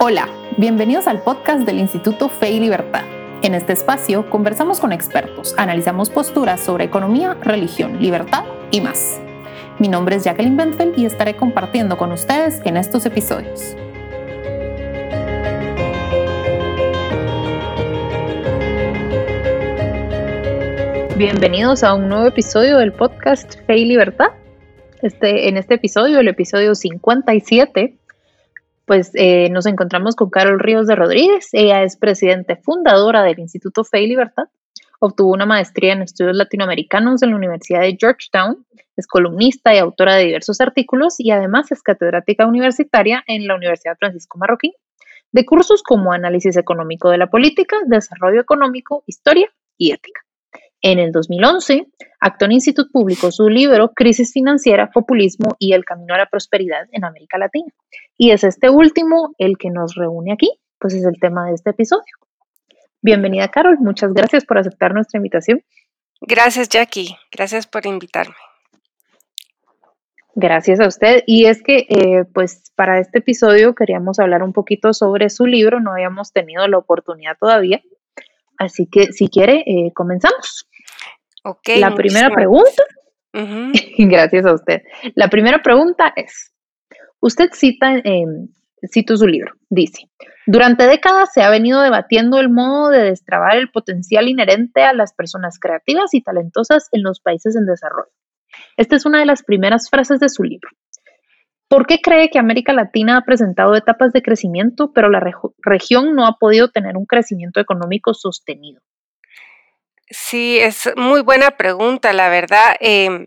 Hola, bienvenidos al podcast del Instituto Fe y Libertad. En este espacio conversamos con expertos, analizamos posturas sobre economía, religión, libertad y más. Mi nombre es Jacqueline Bentfeld y estaré compartiendo con ustedes en estos episodios. Bienvenidos a un nuevo episodio del podcast Fe y Libertad. Este, en este episodio, el episodio 57, pues eh, nos encontramos con Carol Ríos de Rodríguez. Ella es presidente fundadora del Instituto Fe y Libertad. Obtuvo una maestría en estudios latinoamericanos en la Universidad de Georgetown. Es columnista y autora de diversos artículos y además es catedrática universitaria en la Universidad Francisco Marroquín de cursos como análisis económico de la política, desarrollo económico, historia y ética. En el 2011, Acton Institute publicó su libro Crisis financiera, populismo y el camino a la prosperidad en América Latina. Y es este último el que nos reúne aquí, pues es el tema de este episodio. Bienvenida, Carol. Muchas gracias por aceptar nuestra invitación. Gracias, Jackie. Gracias por invitarme. Gracias a usted. Y es que, eh, pues, para este episodio queríamos hablar un poquito sobre su libro. No habíamos tenido la oportunidad todavía. Así que, si quiere, eh, comenzamos. Ok. La primera pregunta. gracias a usted. La primera pregunta es: Usted cita, eh, cito su libro, dice: Durante décadas se ha venido debatiendo el modo de destrabar el potencial inherente a las personas creativas y talentosas en los países en desarrollo. Esta es una de las primeras frases de su libro. ¿Por qué cree que América Latina ha presentado etapas de crecimiento, pero la región no ha podido tener un crecimiento económico sostenido? Sí, es muy buena pregunta, la verdad. Em,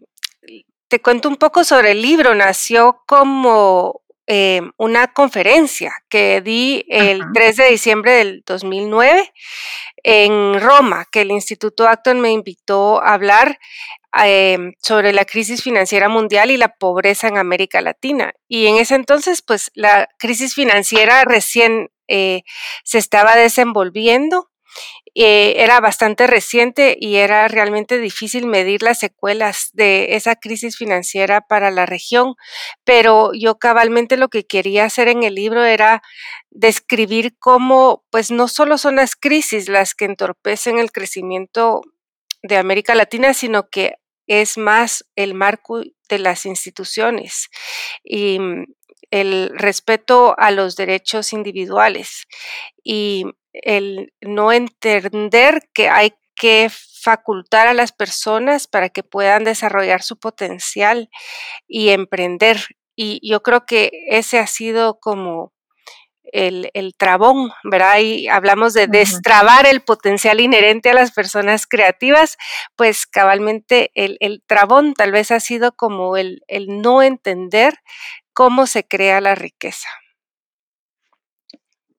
te cuento un poco sobre el libro. Nació como em, una conferencia que di el 3 de diciembre del 2009 en Roma, que el Instituto Acton me invitó a hablar em, sobre la crisis financiera mundial y la pobreza en América Latina. Y en ese entonces, pues la crisis financiera recién eh, se estaba desenvolviendo eh, era bastante reciente y era realmente difícil medir las secuelas de esa crisis financiera para la región, pero yo cabalmente lo que quería hacer en el libro era describir cómo, pues no solo son las crisis las que entorpecen el crecimiento de América Latina, sino que es más el marco de las instituciones y mm, el respeto a los derechos individuales. Y el no entender que hay que facultar a las personas para que puedan desarrollar su potencial y emprender. Y yo creo que ese ha sido como el, trabón, ¿verdad? Y hablamos de destrabar el potencial inherente a las personas creativas, pues cabalmente el, el trabón tal vez ha sido como el, el no entender cómo se crea la riqueza.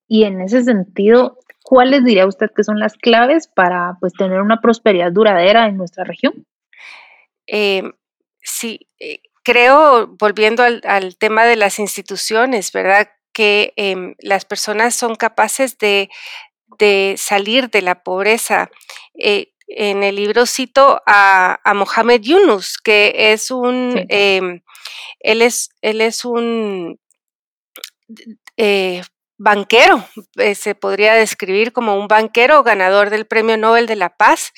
Y en ese sentido, ¿cuáles diría usted que son las claves para pues, tener una prosperidad duradera en nuestra región? Em, sí, eh, creo, volviendo al, tema de las instituciones, ¿verdad? Que em, las personas son capaces de, salir de la pobreza. Eh, en el libro cito a, Mohamed Yunus, que es un, em, él, es, él es un eh, banquero, eh, se podría describir como un banquero ganador del Premio Nobel de la Paz,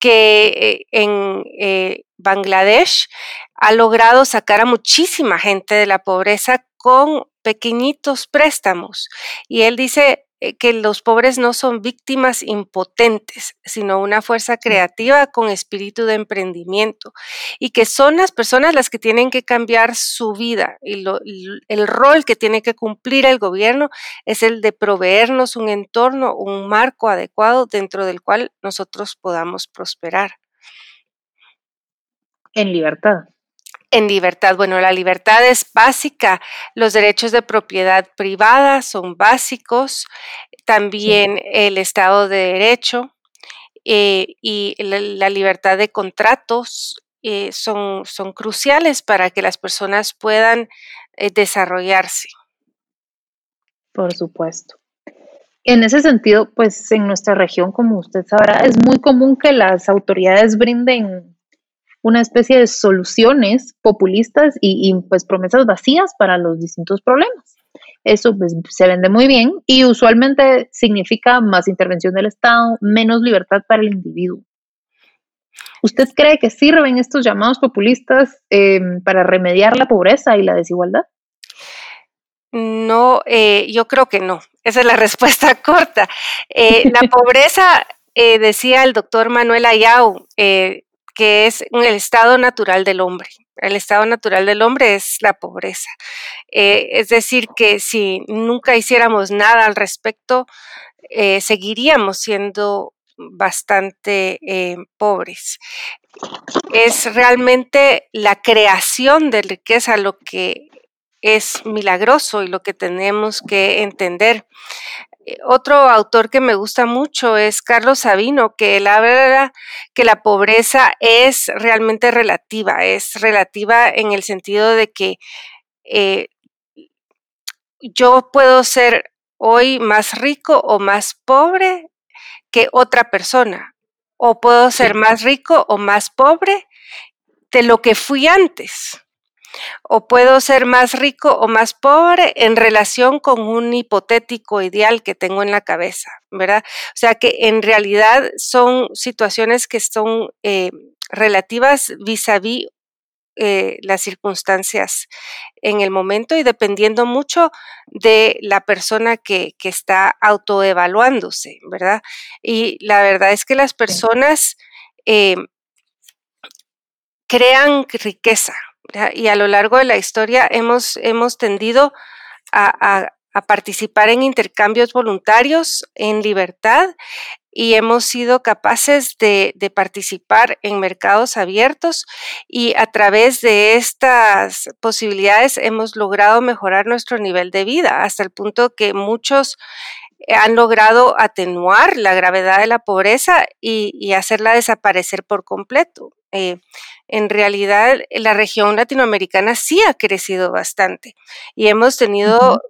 que en eh, Bangladesh ha logrado sacar a muchísima gente de la pobreza con pequeñitos préstamos. Y él dice, eh, que los pobres no son víctimas impotentes, sino una fuerza creativa con espíritu de emprendimiento y que son las personas las que tienen que cambiar su vida y el rol que tiene que cumplir el gobierno es el de proveernos un entorno, un marco adecuado dentro del cual nosotros podamos prosperar. En libertad en libertad. Bueno, la libertad es básica, los derechos de propiedad privada son básicos, también el Estado de Derecho eh, y la, libertad de contratos eh, son, son, cruciales para que las personas puedan eh, desarrollarse. Por supuesto. En ese sentido, pues en nuestra región, como usted sabrá, es muy común que las autoridades brinden una especie de soluciones populistas y, pues promesas vacías para los distintos problemas. Eso pues, se vende muy bien y usualmente significa más intervención del Estado, menos libertad para el individuo. ¿Usted cree que sirven estos llamados populistas em, para remediar la pobreza y la desigualdad? No, eh, yo creo que no. Esa es la respuesta corta. Eh, la pobreza, eh, decía el doctor Manuel Ayau, que es el estado natural del hombre. El estado natural del hombre es la pobreza. es decir, que si nunca hiciéramos nada al respecto, seguiríamos siendo bastante pobres. Es realmente la creación de riqueza lo que es milagroso y lo que tenemos que entender. Eh, otro autor que me gusta mucho es Carlos Sabino, que él habla que la pobreza es realmente relativa, es relativa en el sentido de que eh, yo puedo ser hoy más rico o más pobre que otra persona, o puedo ser más rico o más pobre de lo que fui antes o puedo ser más rico o más pobre en relación con un hipotético ideal que tengo en la cabeza, ¿verdad? O sea que en realidad son situaciones que son eh, relativas vis a vis las circunstancias en el momento y dependiendo mucho de la persona que, está autoevaluándose, ¿verdad? Y la verdad es que las personas eh, crean riqueza, y a lo largo de la historia hemos, hemos tendido a, participar en intercambios voluntarios en libertad y hemos sido capaces de, participar en mercados abiertos y a través de estas posibilidades hemos logrado mejorar nuestro nivel de vida hasta el punto que muchos han logrado atenuar la gravedad de la pobreza y, hacerla desaparecer por completo. Eh, en realidad la región latinoamericana sí ha crecido bastante y hemos tenido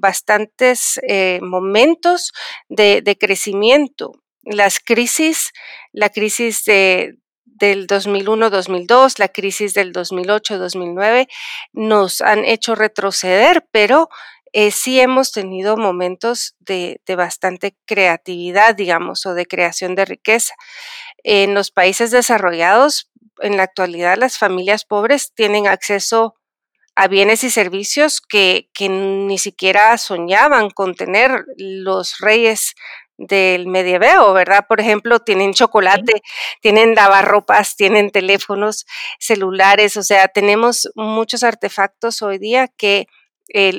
bastantes eh, momentos de, crecimiento. Las crisis, la crisis de, del 2001-2002, la crisis del 2008-2009 nos han hecho retroceder, pero eh, sí hemos tenido momentos de, bastante creatividad, digamos, o de creación de riqueza. En los países desarrollados, en la actualidad, las familias pobres tienen acceso a bienes y servicios que, ni siquiera soñaban con tener los reyes del medievo, ¿verdad? Por ejemplo, tienen chocolate, tienen lavarropas, tienen teléfonos celulares, o sea, tenemos muchos artefactos hoy día que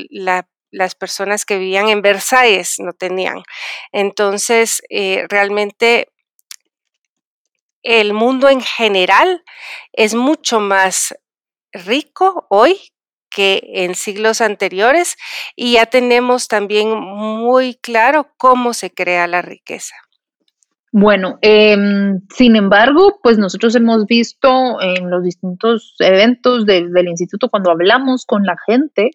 la las personas que vivían en Versalles no tenían. Entonces, eh, realmente el mundo en general es mucho más rico hoy que en siglos anteriores y ya tenemos también muy claro cómo se crea la riqueza. Bueno, em, sin embargo, pues nosotros hemos visto en los distintos eventos del instituto cuando hablamos con la gente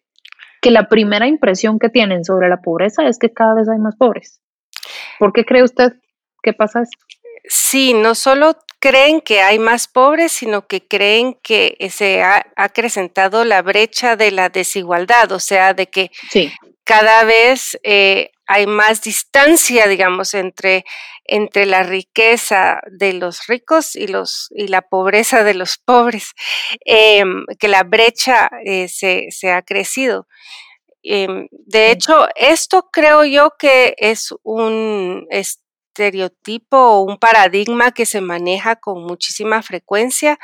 que la primera impresión que tienen sobre la pobreza es que cada vez hay más pobres. ¿Por qué cree usted que pasa eso? Sí, no solo creen que hay más pobres, sino que creen que se ha acrecentado la brecha de la desigualdad, o sea, de que cada vez eh, hay más distancia, digamos, entre, entre la riqueza de los ricos y, los, y la pobreza de los pobres, em, que la brecha eh, se, se, ha crecido. Em, de hecho, esto creo yo que es un estereotipo o un paradigma que se maneja con muchísima frecuencia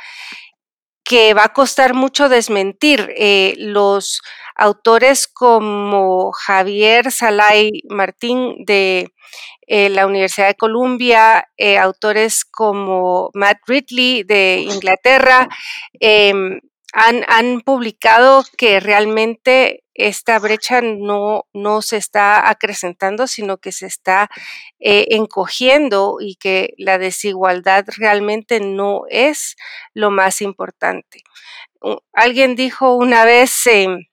que va a costar mucho desmentir. Eh, los autores como Javier Salay Martín de eh, la Universidad de Columbia, eh, autores como Matt Ridley de Inglaterra, em, han, publicado que realmente esta brecha no, no se está acrecentando, sino que se está eh, encogiendo y que la desigualdad realmente no es lo más importante. Alguien dijo una vez, em,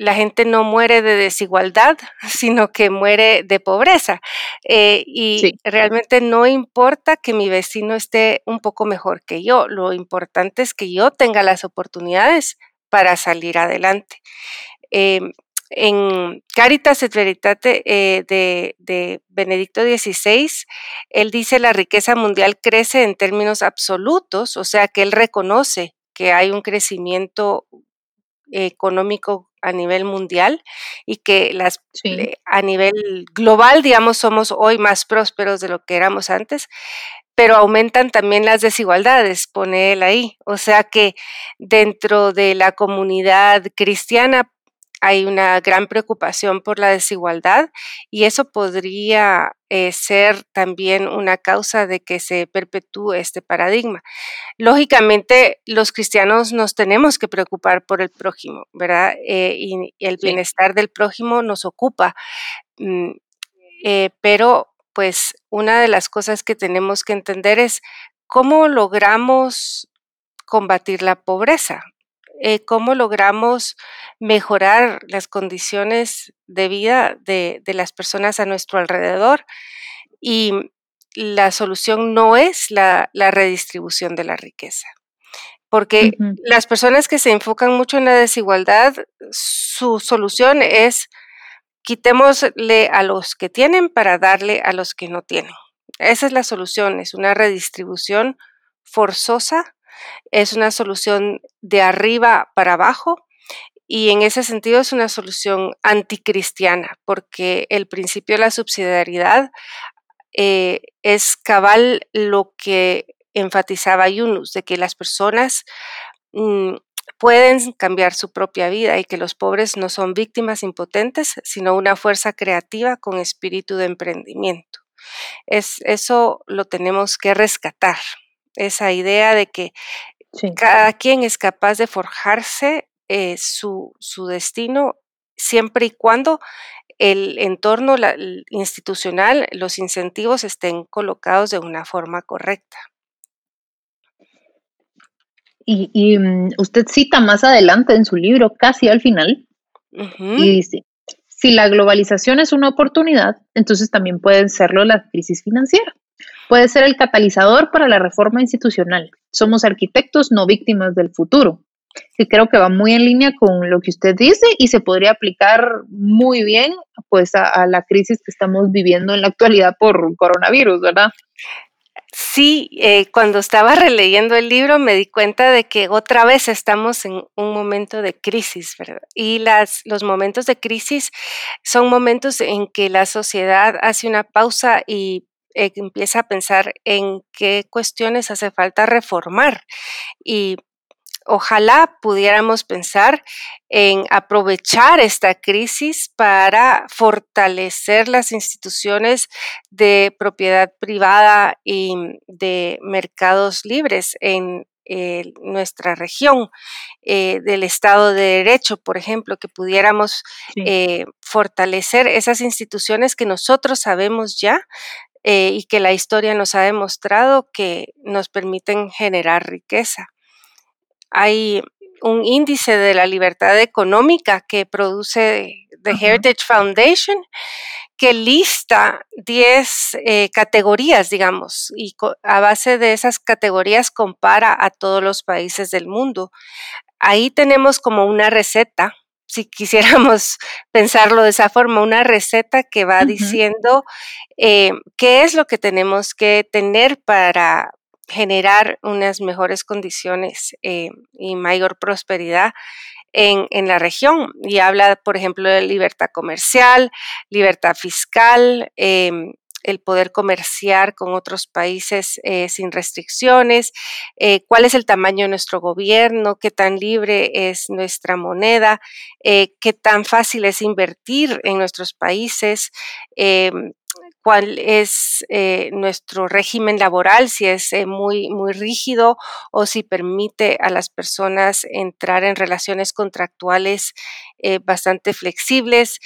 la gente no muere de desigualdad, sino que muere de pobreza. Eh, y realmente no importa que mi vecino esté un poco mejor que yo, lo importante es que yo tenga las oportunidades para salir adelante. Em, en Caritas et Veritate eh, de, de, Benedicto XVI, él dice la riqueza mundial crece en términos absolutos, o sea que él reconoce que hay un crecimiento económico a nivel mundial y que las eh, a nivel global, digamos, somos hoy más prósperos de lo que éramos antes, pero aumentan también las desigualdades, pone él ahí. O sea que dentro de la comunidad cristiana hay una gran preocupación por la desigualdad y eso podría eh, ser también una causa de que se perpetúe este paradigma. Lógicamente, los cristianos nos tenemos que preocupar por el prójimo, ¿verdad? Eh, y, el bienestar del prójimo nos ocupa. Mm, eh, pero, pues, una de las cosas que tenemos que entender es cómo logramos combatir la pobreza, eh, cómo logramos mejorar las condiciones de vida de, las personas a nuestro alrededor. Y la solución no es la, redistribución de la riqueza. Porque las personas que se enfocan mucho en la desigualdad, su solución es quitémosle a los que tienen para darle a los que no tienen. Esa es la solución, es una redistribución forzosa es una solución de arriba para abajo y en ese sentido es una solución anticristiana porque el principio de la subsidiariedad eh, es cabal lo que enfatizaba Yunus, de que las personas mm, pueden cambiar su propia vida y que los pobres no son víctimas impotentes, sino una fuerza creativa con espíritu de emprendimiento. Es, eso lo tenemos que rescatar esa idea de que cada quien es capaz de forjarse eh, su, destino siempre y cuando el entorno institucional, los incentivos estén colocados de una forma correcta. Y, mm, usted cita más adelante en su libro, casi al final, y dice, si la globalización es una oportunidad, entonces también pueden serlo la crisis financiera. Puede ser el catalizador para la reforma institucional. Somos arquitectos, no víctimas del futuro. Que creo que va muy en línea con lo que usted dice y se podría aplicar muy bien pues a, la crisis que estamos viviendo en la actualidad por coronavirus, ¿verdad? Sí, eh, cuando estaba releyendo el libro me di cuenta de que otra vez estamos en un momento de crisis, ¿verdad? Y las, los momentos de crisis son momentos en que la sociedad hace una pausa y eh, empieza a pensar en qué cuestiones hace falta reformar y ojalá pudiéramos pensar en aprovechar esta crisis para fortalecer las instituciones de propiedad privada y de mercados libres en eh, nuestra región, eh, del Estado de Derecho, por ejemplo, que pudiéramos fortalecer esas instituciones que nosotros sabemos ya eh, y que la historia nos ha demostrado que nos permiten generar riqueza. Hay un índice de la libertad económica que produce The Heritage Foundation que lista 10 eh, categorías, digamos, y a base de esas categorías compara a todos los países del mundo. Ahí tenemos como una receta si quisiéramos pensarlo de esa forma, una receta que va diciendo eh, qué es lo que tenemos que tener para generar unas mejores condiciones eh, y mayor prosperidad en, en, la región. Y habla, por ejemplo, de libertad comercial, libertad fiscal, em, el poder comerciar con otros países eh, sin restricciones, eh, cuál es el tamaño de nuestro gobierno, qué tan libre es nuestra moneda, eh, qué tan fácil es invertir en nuestros países, em, cuál es eh, nuestro régimen laboral, si es eh, muy, muy rígido o si permite a las personas entrar en relaciones contractuales eh, bastante flexibles,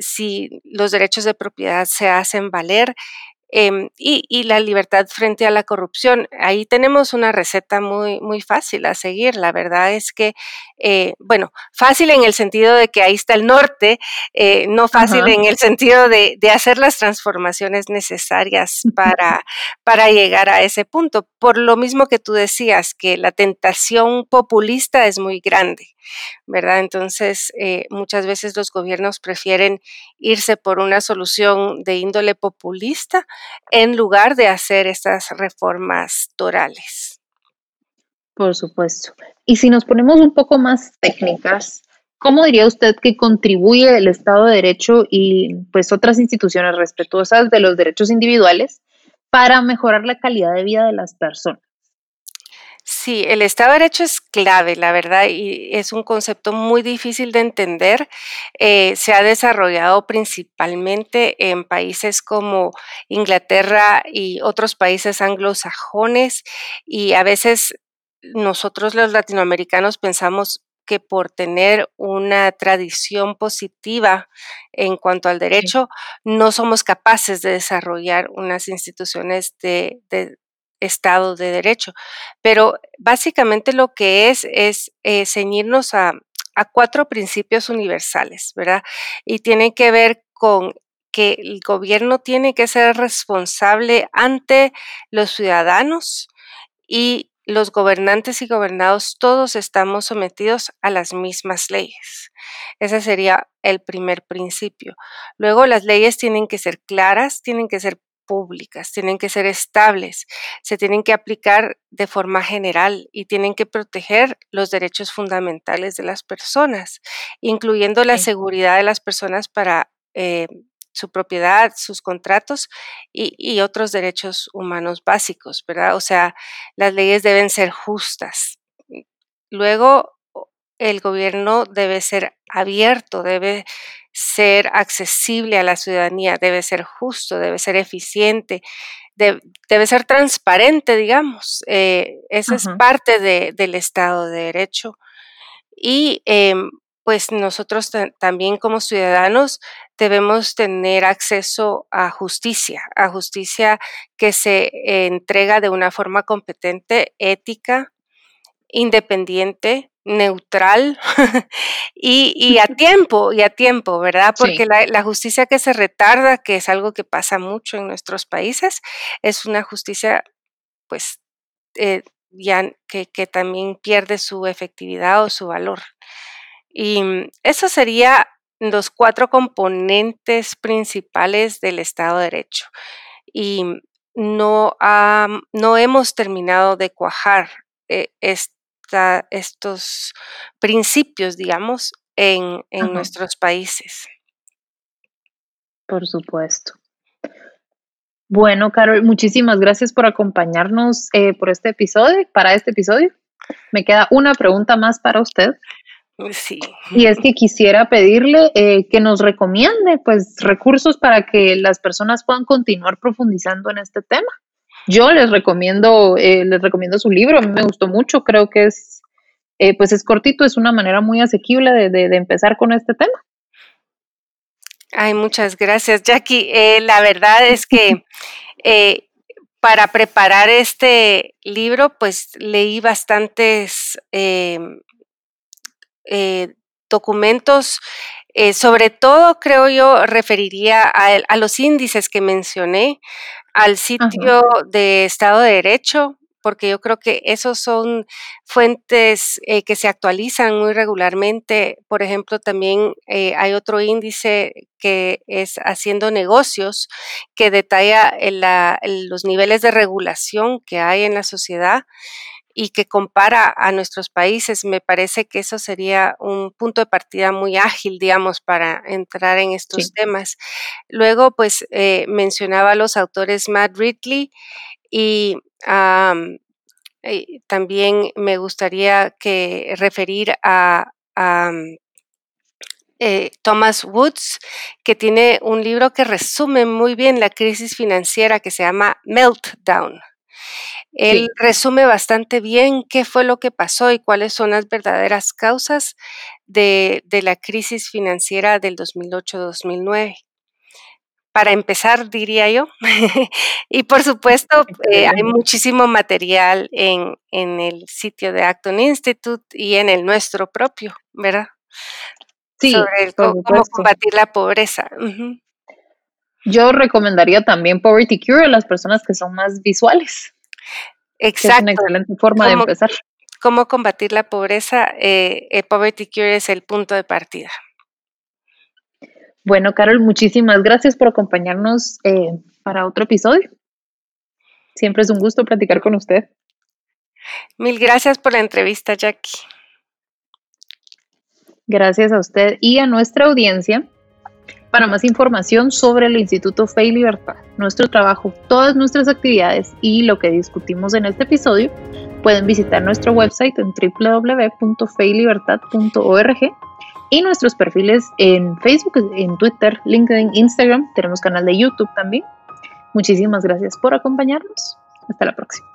si los derechos de propiedad se hacen valer. Em, y, la libertad frente a la corrupción. Ahí tenemos una receta muy, muy fácil a seguir. La verdad es que, eh, bueno, fácil en el sentido de que ahí está el norte, eh, no fácil en el sentido de, hacer las transformaciones necesarias para, para llegar a ese punto. Por lo mismo que tú decías, que la tentación populista es muy grande. ¿verdad? Entonces, eh, muchas veces los gobiernos prefieren irse por una solución de índole populista en lugar de hacer estas reformas torales. Por supuesto. Y si nos ponemos un poco más técnicas, ¿cómo diría usted que contribuye el Estado de Derecho y pues otras instituciones respetuosas de los derechos individuales para mejorar la calidad de vida de las personas? Sí, el Estado de Derecho es clave, la verdad, y es un concepto muy difícil de entender. Eh, se ha desarrollado principalmente en países como Inglaterra y otros países anglosajones, y a veces nosotros los latinoamericanos pensamos que por tener una tradición positiva en cuanto al derecho, no somos capaces de desarrollar unas instituciones de, Estado de Derecho. Pero básicamente lo que es es eh, ceñirnos a, cuatro principios universales, ¿verdad? Y tiene que ver con que el gobierno tiene que ser responsable ante los ciudadanos y los gobernantes y gobernados todos estamos sometidos a las mismas leyes. Ese sería el primer principio. Luego las leyes tienen que ser claras, tienen que ser públicas, tienen que ser estables, se tienen que aplicar de forma general y tienen que proteger los derechos fundamentales de las personas, incluyendo la seguridad de las personas para eh, su propiedad, sus contratos y, y, otros derechos humanos básicos, ¿verdad? O sea, las leyes deben ser justas. Luego, el gobierno debe ser abierto, debe ser accesible a la ciudadanía, debe ser justo, debe ser eficiente, debe ser transparente, digamos. Eh, esa es parte del Estado de Derecho. Y em, pues nosotros también como ciudadanos debemos tener acceso a justicia, a justicia que se entrega de una forma competente, ética, independiente, neutral y, a tiempo, y a tiempo, ¿verdad? Porque la, justicia que se retarda, que es algo que pasa mucho en nuestros países, es una justicia, pues, eh, ya que, que, también pierde su efectividad o su valor. Y mm, eso sería los cuatro componentes principales del Estado de Derecho. Y no, no hemos terminado de cuajar eh, estos principios, digamos, en, nuestros países. Por supuesto. Bueno, Carol, muchísimas gracias por acompañarnos eh, por este episodio, para este episodio. Me queda una pregunta más para usted. Sí. Y es que quisiera pedirle eh, que nos recomiende, pues, recursos para que las personas puedan continuar profundizando en este tema. Yo les recomiendo, eh, les recomiendo su libro, a mí me gustó mucho, creo que es, eh, pues es cortito, es una manera muy asequible de, empezar con este tema. Ay, muchas gracias, Jackie. Eh, la verdad es que para preparar este libro, pues leí bastantes documentos sobre todo, creo yo, referiría a, a, los índices que mencioné, al sitio de Estado de Derecho, porque yo creo que esos son fuentes eh, que se actualizan muy regularmente. Por ejemplo, también eh, hay otro índice que es Haciendo Negocios, que detalla los niveles de regulación que hay en la sociedad y que compara a nuestros países, me parece que eso sería un punto de partida muy ágil, digamos, para entrar en estos temas. Luego, pues eh, mencionaba a los autores Matt Ridley y también me gustaría que referir a, eh, Thomas Woods, que tiene un libro que resume muy bien la crisis financiera que se llama Meltdown. Él resume bastante bien qué fue lo que pasó y cuáles son las verdaderas causas de, la crisis financiera del 2008-2009. para empezar, diría yo. y por supuesto, eh, hay muchísimo material en, el sitio de Acton Institute y en el nuestro propio, ¿verdad? Sí, sobre cómo, combatir la pobreza. Yo recomendaría también Poverty Cure a las personas que son más visuales. Exacto. es una excelente forma de empezar. Cómo combatir la pobreza, eh, eh, Poverty Cure es el punto de partida. Bueno, Carol, muchísimas gracias por acompañarnos eh, para otro episodio. Siempre es un gusto platicar con usted. Mil gracias por la entrevista, Jackie. Gracias a usted y a nuestra audiencia. Para más información sobre el Instituto Fe y Libertad, nuestro trabajo, todas nuestras actividades y lo que discutimos en este episodio, pueden visitar nuestro website en www.feylibertad.org y nuestros perfiles en Facebook, en Twitter, LinkedIn, Instagram. Tenemos canal de YouTube también. Muchísimas gracias por acompañarnos. Hasta la próxima.